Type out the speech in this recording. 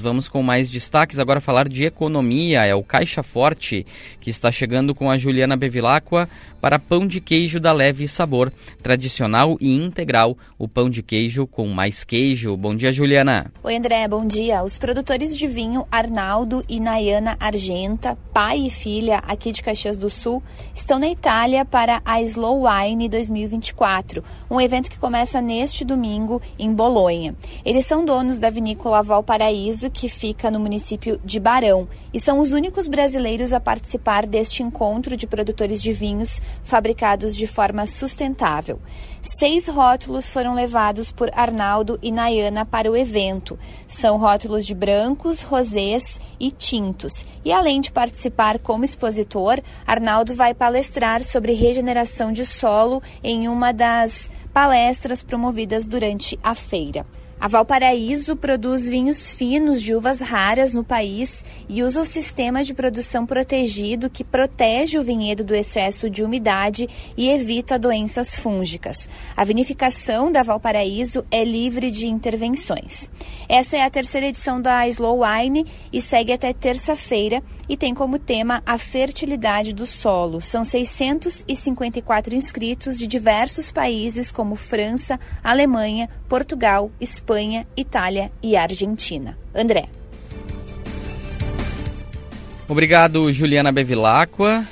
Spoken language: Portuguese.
Vamos com mais destaques agora falar de economia. É o Caixa Forte que está chegando com a Juliana Bevilacqua para pão de queijo da leve sabor, tradicional e integral, o pão de queijo com mais queijo. Bom dia, Juliana. Oi, André, bom dia. Os produtores de vinho Arnaldo e Nayana Argenta, pai e filha aqui de Caxias do Sul, estão na Itália para a Slow Wine 2024, um evento que começa neste domingo em Bolonha. Eles são donos da vinícola Valparaíso que fica no município de Barão, e são os únicos brasileiros a participar deste encontro de produtores de vinhos fabricados de forma sustentável. Seis rótulos foram levados por Arnaldo e Nayana para o evento. São rótulos de brancos, rosés e tintos. E além de participar como expositor, Arnaldo vai palestrar sobre regeneração de solo em uma das palestras promovidas durante a feira. A Valparaíso produz vinhos finos de uvas raras no país e usa o sistema de produção protegido que protege o vinhedo do excesso de umidade e evita doenças fúngicas. A vinificação da Valparaíso é livre de intervenções. Essa é a terceira edição da Slow Wine e segue até terça-feira e tem como tema a fertilidade do solo. São 654 inscritos de diversos países como França, Alemanha, Portugal, Espanha Espanha, Itália e Argentina. André. Obrigado, Juliana Bevilacqua.